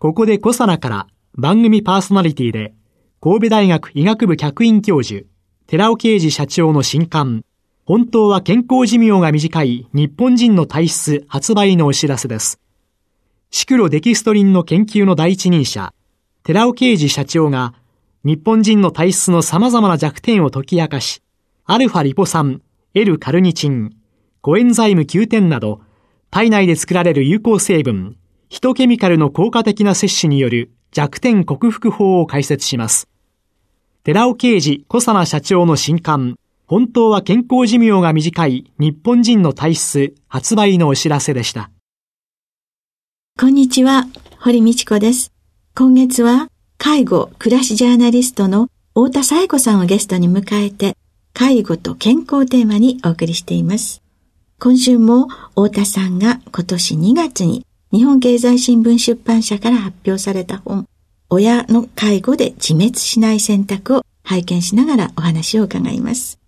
ここでコサナから番組パーソナリティで神戸大学医学部客員教授寺尾啓治社長の新刊本当は健康寿命が短い日本人の体質発売のお知らせです。シクロデキストリンの研究の第一人者、寺尾啓治社長が日本人の体質の様々な弱点を解き明かし、アルファリポ酸、L カルニチン、コエンザイム9点など、体内で作られる有効成分、ヒトケミカルの効果的な摂取による弱点克服法を解説します。寺尾啓治小佐奈社長の新刊、本当は健康寿命が短い日本人の体質発売のお知らせでした。こんにちは、堀道子です。今月は介護・暮らしジャーナリストの太田紗恵子さんをゲストに迎えて、介護と健康テーマにお送りしています。今週も太田さんが今年2月に日本経済新聞出版社から発表された本、親の介護で自滅しない選択を拝見しながらお話を伺います。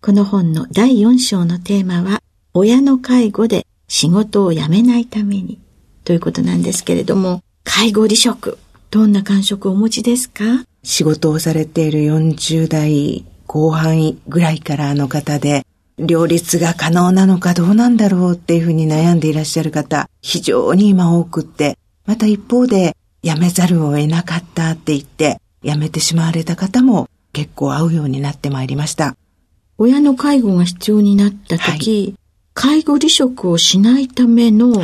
この本の第4章のテーマは、親の介護で仕事を辞めないためにということなんですけれども、介護離職どんな感触をお持ちですか？仕事をされている40代後半ぐらいからの方で、両立が可能なのかどうなんだろうっていうふうに悩んでいらっしゃる方、非常に今多くって、また一方で、辞めざるを得なかったって言って、辞めてしまわれた方も結構会うようになってまいりました。親の介護が必要になった時、はい、介護離職をしないための、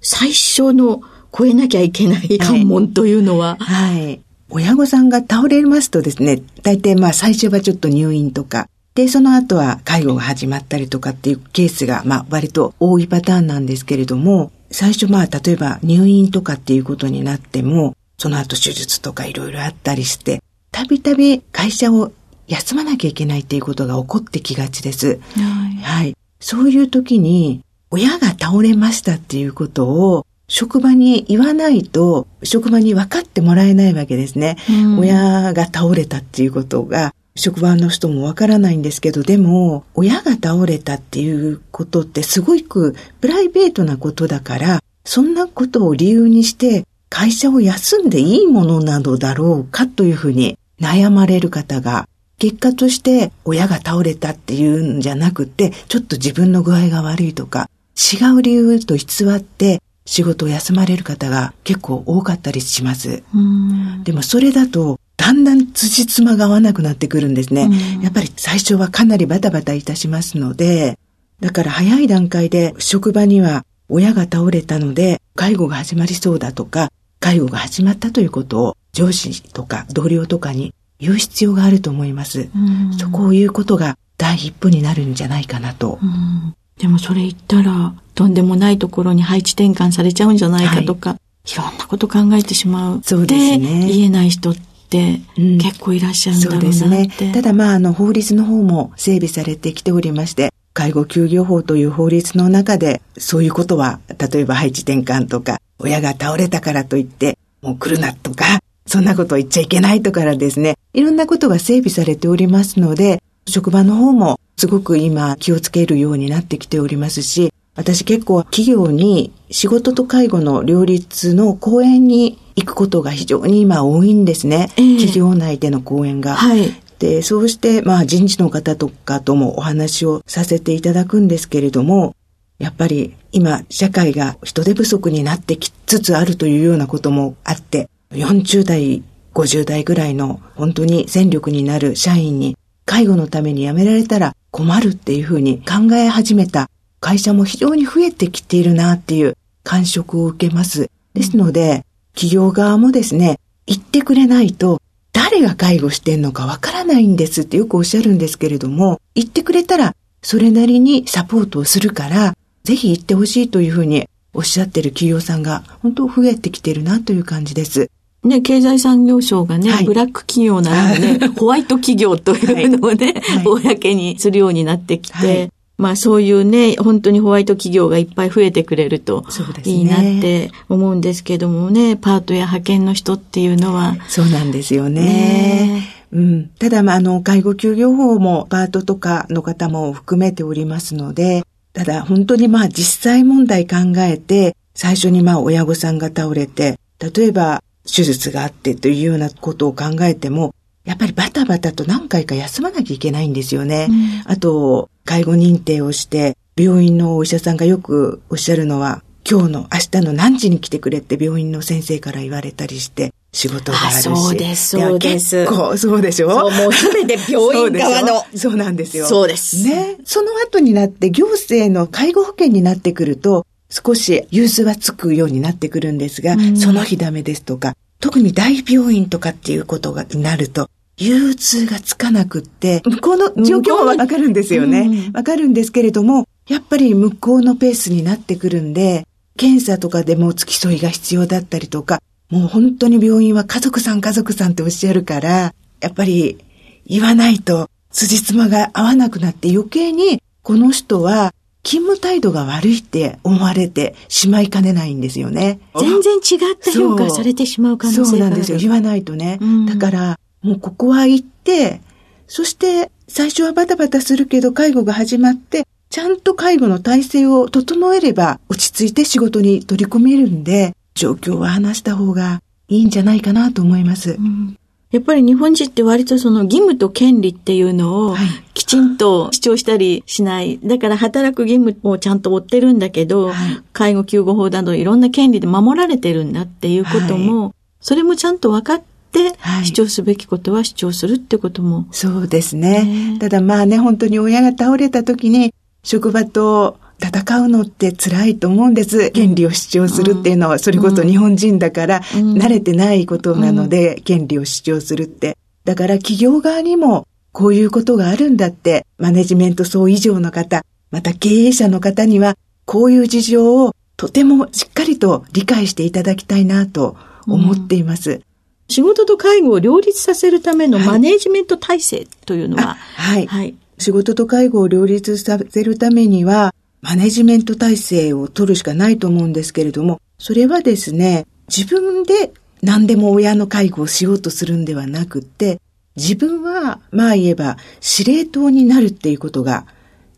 最初の超えなきゃいけない関門というのは、はい、はい。親御さんが倒れますとですね、大体まあ最初はちょっと入院とか、で、その後は介護が始まったりとかっていうケースが、まあ割と多いパターンなんですけれども、最初まあ例えば入院とかっていうことになっても、その後手術とかいろいろあったりして、たびたび会社を休まなきゃいけないっていうことが起こってきがちです。はい。はい。そういう時に、親が倒れましたっていうことを職場に言わないと、職場に分かってもらえないわけですね。うん、親が倒れたっていうことが、職場の人もわからないんですけど、でも、親が倒れたっていうことってすごくプライベートなことだから、そんなことを理由にして会社を休んでいいものなのだろうかというふうに悩まれる方が、結果として親が倒れたっていうんじゃなくて、ちょっと自分の具合が悪いとか、違う理由と偽って仕事を休まれる方が結構多かったりします。でもそれだと、だんだん辻褄が合わなくなってくるんですね。やっぱり最初はかなりバタバタいたしますので、だから早い段階で職場には親が倒れたので介護が始まりそうだとか、介護が始まったということを上司とか同僚とかに言う必要があると思います。そこを言うことが第一歩になるんじゃないかなと。でもそれ言ったら、とんでもないところに配置転換されちゃうんじゃないかとか、はい、いろんなこと考えてしまう。そうですね。言えない人って結構いらっしゃるんだろうなうん、そうですね。ただまあ、あの、法律の方も整備されてきておりまして、介護休業法という法律の中で、そういうことは、例えば配置転換とか、親が倒れたからといって、もう来るなとか、そんなこと言っちゃいけないとかですね、いろんなことが整備されておりますので、職場の方もすごく今気をつけるようになってきておりますし、私結構企業に仕事と介護の両立の講演に行くことが非常に今多いんですね。えー、企業内での講演が。はい。で、そうして、まあ人事の方とかともお話をさせていただくんですけれども、やっぱり今社会が人手不足になってきつつあるというようなこともあって、40代、50代ぐらいの本当に戦力になる社員に介護のために辞められたら困るっていうふうに考え始めた会社も非常に増えてきているなっていう感触を受けます。ですので、企業側もですね、言ってくれないと誰が介護してんのかわからないんですってよくおっしゃるんですけれども、言ってくれたらそれなりにサポートをするから、ぜひ言ってほしいというふうにおっしゃってる企業さんが本当増えてきてるなという感じです。ね、経済産業省がね、はい、ブラック企業なので、ね、ホワイト企業というのをね、はい、公にするようになってきて、はい、まあそういうね、本当にホワイト企業がいっぱい増えてくれるといいなって思うんですけどもね、パートや派遣の人っていうのは。そうなんですよね。ねうん、ただ、まあ、あの、介護休業法もパートとかの方も含めておりますので、ただ本当にまあ実際問題考えて、最初にまあ親御さんが倒れて、例えば手術があってというようなことを考えても、やっぱりバタバタと何回か休まなきゃいけないんですよね。うん、あと、介護認定をして、病院のお医者さんがよくおっしゃるのは、今日の明日の何時に来てくれって病院の先生から言われたりして、仕事があるし。そうです、そうです。結構、そうでしょ？そう、もうすべて病院側のそ。そうなんですよ。そうです。ね。その後になって行政の介護保険になってくると、少し融通はつくようになってくるんですが、うん、その日ダメですとか、特に大病院とかっていうことが、になると、融通がつかなくって、向こうの状況もわかるんですよね。わ、かるんですけれども、やっぱり向こうのペースになってくるんで、検査とかでも付き添いが必要だったりとか、もう本当に病院は家族さん家族さんっておっしゃるから、やっぱり言わないと辻褄が合わなくなって余計にこの人は勤務態度が悪いって思われてしまいかねないんですよね。全然違った評価されてしまう可能性がそうなんですよ。言わないとね。うん、だから、もうここは行って、そして最初はバタバタするけど介護が始まって、ちゃんと介護の体制を整えれば落ち着いて仕事に取り込めるんで、状況は話した方がいいんじゃないかなと思います。うんやっぱり日本人って割とその義務と権利っていうのをきちんと主張したりしない。だから働く義務をちゃんと追ってるんだけど、はい、介護救護法などいろんな権利で守られてるんだっていうことも、はい、それもちゃんと分かって、主張すべきことは主張するってことも。そうですね。ねただまあね、本当に親が倒れた時に、職場と戦うのって辛いと思うんです。権利を主張するっていうのは、それこそ日本人だから慣れてないことなので、権利を主張するって。だから企業側にもこういうことがあるんだって、マネジメント層以上の方、また経営者の方には、こういう事情をとてもしっかりと理解していただきたいなと思っています。うん、仕事と介護を両立させるためのマネジメント体制というのは、はい、はい。仕事と介護を両立させるためには、マネジメント体制を取るしかないと思うんですけれども、それはですね、自分で何でも親の介護をしようとするんではなくって、自分は、まあ言えば、司令塔になるっていうことが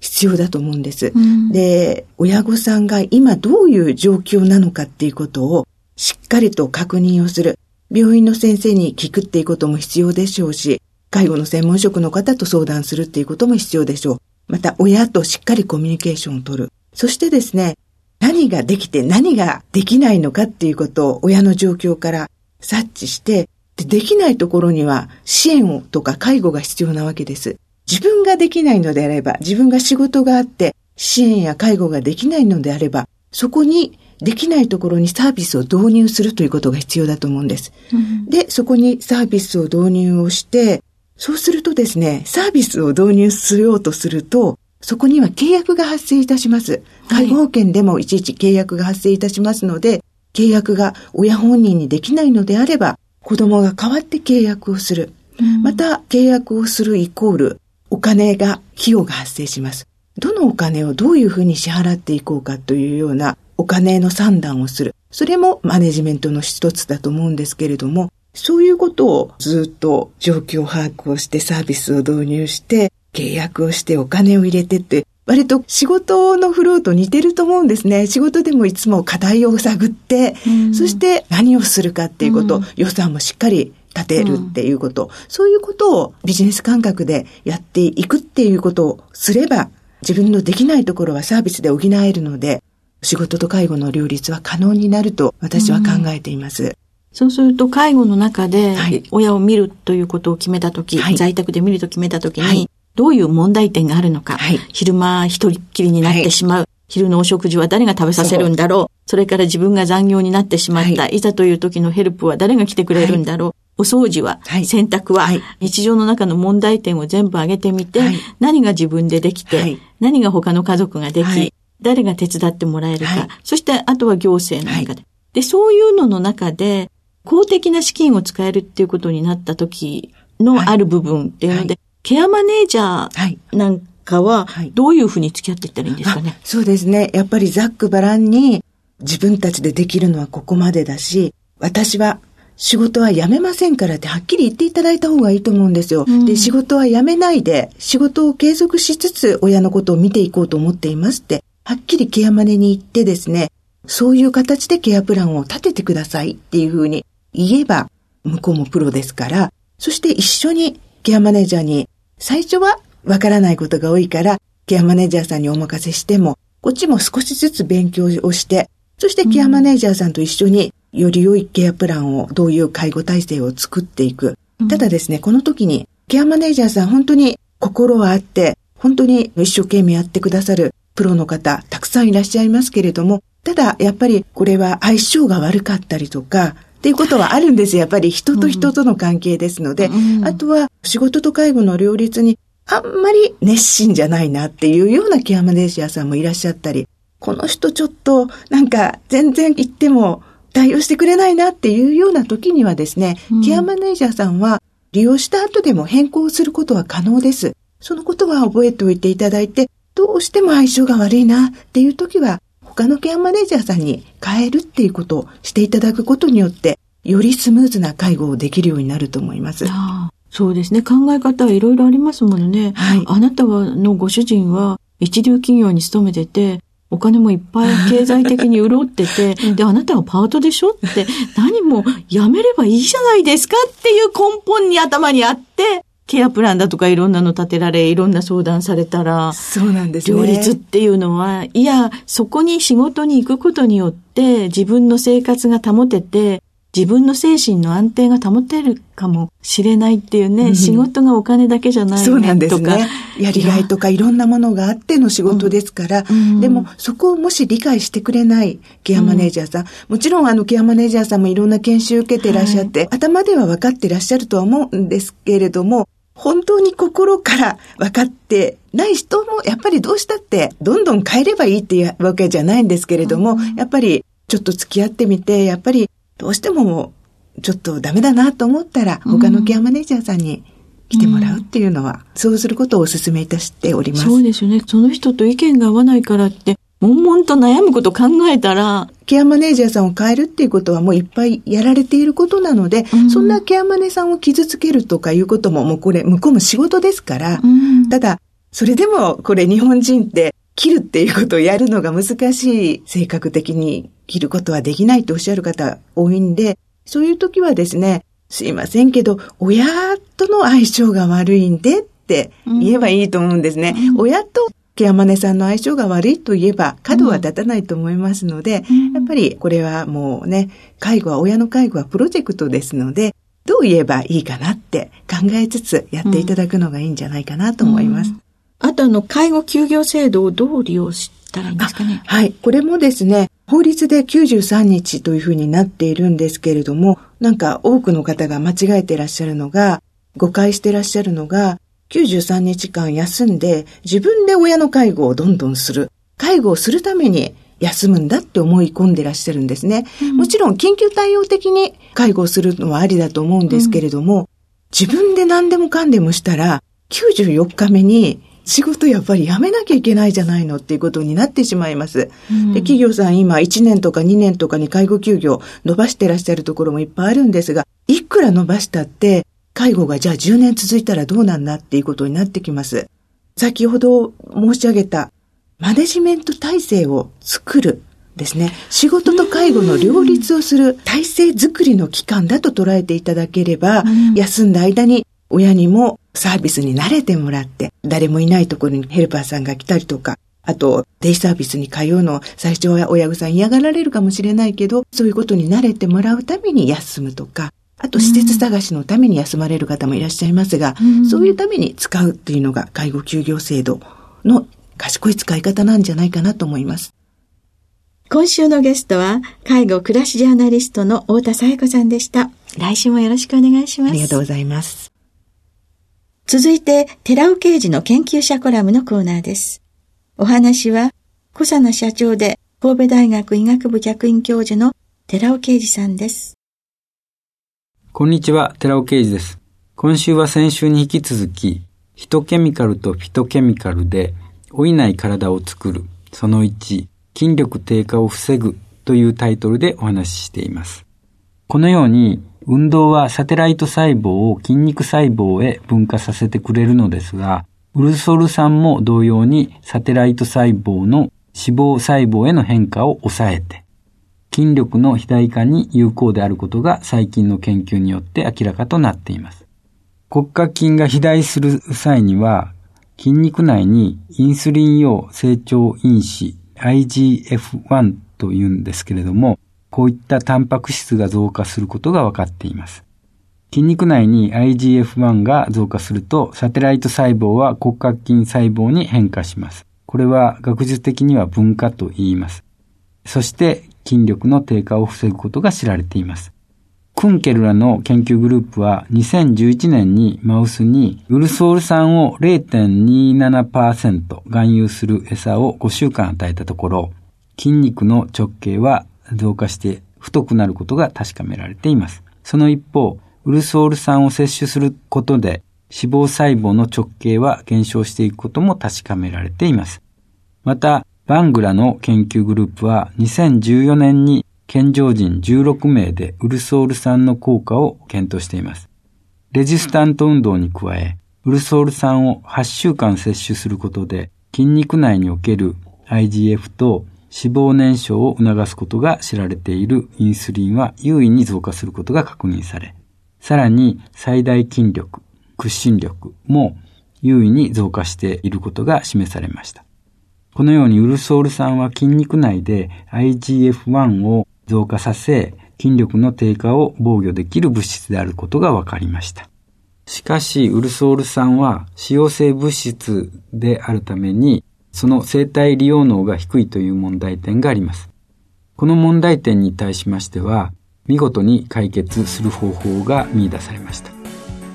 必要だと思うんです。うん、で、親御さんが今どういう状況なのかっていうことをしっかりと確認をする。病院の先生に聞くっていうことも必要でしょうし、介護の専門職の方と相談するっていうことも必要でしょう。また親としっかりコミュニケーションを取る。そしてですね、何ができて何ができないのかっていうことを親の状況から察知して、でできないところには支援をとか介護が必要なわけです。自分ができないのであれば、自分が仕事があって支援や介護ができないのであれば、そこにできないところにサービスを導入するということが必要だと思うんです。うん、で、そこにサービスを導入をして、そうするとですね、サービスを導入しようとすると、そこには契約が発生いたします。介護保険でもいちいち契約が発生いたしますので、契約が親本人にできないのであれば、子供が代わって契約をする。また、契約をするイコール、お金が、費用が発生します。どのお金をどういうふうに支払っていこうかというようなお金の算段をする。それもマネジメントの一つだと思うんですけれども、そういうことをずっと状況把握をしてサービスを導入して契約をしてお金を入れてって割と仕事のフローと似てると思うんですね。仕事でもいつも課題を探って、うん、そして何をするかっていうこと、うん、予算もしっかり立てるっていうこと、うん、そういうことをビジネス感覚でやっていくっていうことをすれば、自分のできないところはサービスで補えるので、仕事と介護の両立は可能になると私は考えています。そうすると介護の中で親を見るということを決めたとき、はい、在宅で見ると決めたときに、はい、どういう問題点があるのか、はい、昼間一人っきりになってしまう、昼のお食事は誰が食べさせるんだろう、それから自分が残業になってしまった、い、ざという時のヘルプは誰が来てくれるんだろう、お掃除は、洗濯は、日常の中の問題点を全部挙げてみて、何が自分でできて、何が他の家族ができ、誰が手伝ってもらえるか、はい、そしてあとは行政の中で、はい、で、そういうのの中で、公的な資金を使えるっていうことになった時のある部分っていうので、はい、ケアマネージャーなんかは、どういうふうに付き合っていったらいいんですかね、そうですね。やっぱりざっくばらんに自分たちでできるのはここまでだし、私は仕事は辞めませんからってはっきり言っていただいた方がいいと思うんですよ。うん、で、仕事は辞めないで、仕事を継続しつつ親のことを見ていこうと思っていますって、はっきりケアマネに行ってですね、そういう形でケアプランを立ててくださいっていうふうに言えば、向こうもプロですから、そして一緒にケアマネージャーに、最初はわからないことが多いから、ケアマネージャーさんにお任せしても、こっちも少しずつ勉強をして、そしてケアマネージャーさんと一緒により良いケアプランを、どういう介護体制を作っていく。ただですね、この時にケアマネージャーさん本当に心はあって、本当に一生懸命やってくださるプロの方、たくさんいらっしゃいますけれども、ただやっぱりこれは相性が悪かったりとか、っていうことはあるんですやっぱり人と人との関係ですので、うん、あとは仕事と介護の両立にあんまり熱心じゃないなっていうようなケアマネージャーさんもいらっしゃったり、この人ちょっとなんか全然言っても対応してくれないなっていうような時にはですね、うん、ケアマネージャーさんは利用した後でも変更することは可能です。そのことは覚えておいていただいて、どうしても相性が悪いなっていう時は、他のケアマネージャーさんに変えるっていうことをしていただくことによって、よりスムーズな介護をできるようになると思います。そうですね。考え方はいろいろありますものね。はい。あなたはのご主人は一流企業に勤めてて、お金もいっぱい経済的に潤ってて、で、あなたはパートでしょって、何もやめればいいじゃないですかっていう根本に頭にあって、ケアプランだとかいろんなの立てられ、いろんな相談されたら、そうなんですね。両立っていうのは、いや、そこに仕事に行くことによって、自分の生活が保てて、自分の精神の安定が保てるかもしれないっていうね、うん、仕事がお金だけじゃない、ね、そうなんですね。やりがいとかいろんなものがあっての仕事ですから、うん、でもそこをもし理解してくれないケアマネージャーさん、うん、もちろんあのケアマネージャーさんもいろんな研修受けていらっしゃって、はい、頭では分かっていらっしゃるとは思うんですけれども、本当に心から分かってない人もやっぱりどうしたってどんどん変えればいいっていうわけじゃないんですけれども、やっぱりちょっと付き合ってみて、やっぱりどうしてもちょっとダメだなと思ったら、他のケアマネージャーさんに来てもらうっていうのは、うん、そうすることをお勧めいたしております。そうですよね。その人と意見が合わないからって、悶々と悩むこと考えたら。ケアマネージャーさんを変えるっていうことはもういっぱいやられていることなので、うん、そんなケアマネさんを傷つけるとかいうことももうこれ、向こうも仕事ですから、うん、ただ、それでもこれ日本人って切るっていうことをやるのが難しい性格的に切ることはできないとおっしゃる方多いんで、そういう時はですね、すいませんけど、親との相性が悪いんでって言えばいいと思うんですね。うん、親とケアマネさんの相性が悪いと言えば角は立たないと思いますので、うん、やっぱりこれはもうね、介護は、親の介護はプロジェクトですので、どう言えばいいかなって考えつつやっていただくのがいいんじゃないかなと思います。うん、あとあの、介護休業制度をどう利用したらいいんですかね？はい。これもですね、法律で93日というふうになっているんですけれども、なんか多くの方が間違えていらっしゃるのが、誤解していらっしゃるのが、93日間休んで自分で親の介護をどんどんする。介護をするために休むんだって思い込んでらっしゃるんですね。うん、もちろん緊急対応的に介護をするのはありだと思うんですけれども、うん、自分で何でもかんでもしたら、94日目に仕事やっぱり辞めなきゃいけないじゃないのっていうことになってしまいます。うん、で企業さん今1年とか2年とかに介護休業伸ばしてらっしゃるところもいっぱいあるんですが、いくら伸ばしたって介護がじゃあ10年続いたらどうなんだっていうことになってきます。先ほど申し上げたマネジメント体制を作るですね。仕事と介護の両立をする体制づくりの期間だと捉えていただければ、休んだ間に親にもサービスに慣れてもらって、誰もいないところにヘルパーさんが来たりとか、あと、デイサービスに通うのを最初は親御さん嫌がられるかもしれないけど、そういうことに慣れてもらうために休むとか、あと施設探しのために休まれる方もいらっしゃいますが、うん、そういうために使うっていうのが介護休業制度の賢い使い方なんじゃないかなと思います。今週のゲストは、介護暮らしジャーナリストの太田紗子さんでした。来週もよろしくお願いします。ありがとうございます。続いて、寺尾刑事の研究者コラムのコーナーです。お話は、小佐奈社長で神戸大学医学部客員教授の寺尾啓二さんです。こんにちは、寺尾啓二です。今週は先週に引き続き、ヒトケミカルとフィトケミカルで老いない体を作る、その1、筋力低下を防ぐというタイトルでお話ししています。このように、運動はサテライト細胞を筋肉細胞へ分化させてくれるのですが、ウルソル酸も同様にサテライト細胞の脂肪細胞への変化を抑えて、筋力の肥大化に有効であることが最近の研究によって明らかとなっています。骨格筋が肥大する際には、筋肉内にインスリン様成長因子 IGF-1 というんですけれども、こういったタンパク質が増加することが分かっています。筋肉内に IGF-1 が増加すると、サテライト細胞は骨格筋細胞に変化します。これは学術的には分化と言います。そして筋力の低下を防ぐことが知られています。クンケルらの研究グループは2011年にマウスにウルソール酸を0.27%含有する餌を5週間与えたところ、筋肉の直径は増加して太くなることが確かめられています。その一方、ウルソール酸を摂取することで脂肪細胞の直径は減少していくことも確かめられています。また、バングラの研究グループは2014年に健常人16名でウルソール酸の効果を検討しています。レジスタント運動に加え、ウルソール酸を8週間摂取することで筋肉内における IGF と脂肪燃焼を促すことが知られているインスリンは優位に増加することが確認され、さらに最大筋力、屈伸力も優位に増加していることが示されました。このようにウルソール酸は筋肉内で IGF-1 を増加させ、筋力の低下を防御できる物質であることが分かりました。しかし、ウルソール酸は使用性物質であるために、その生体利用能が低いという問題点があります。この問題点に対しましては、見事に解決する方法が見出されました。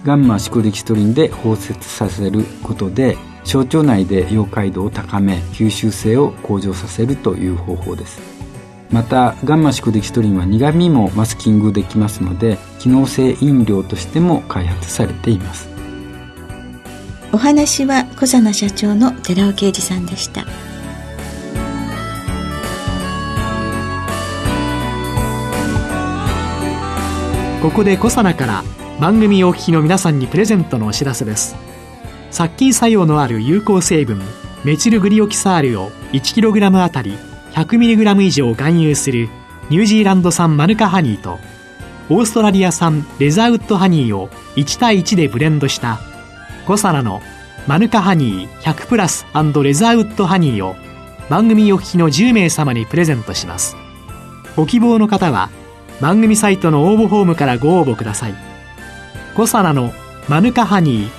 ガンマシコデキストリンで包摂させることで、小腸内で溶解度を高め吸収性を向上させるという方法です。またガンマシクデキストリンは苦味もマスキングできますので機能性飲料としても開発されています。お話は小佐奈社長の寺尾啓二さんでした。ここで小佐奈から番組お聞きの皆さんにプレゼントのお知らせです殺菌作用のある有効成分メチルグリオキサールを 1kg あたり 100mg 以上含有するニュージーランド産マヌカハニーとオーストラリア産レザーウッドハニーを1対1でブレンドした5皿のマヌカハニー100プラスレザーウッドハニーを番組お聞きの10名様にプレゼントします。ご希望の方は番組サイトの応募フォームからご応募ください。5皿のマヌカハニー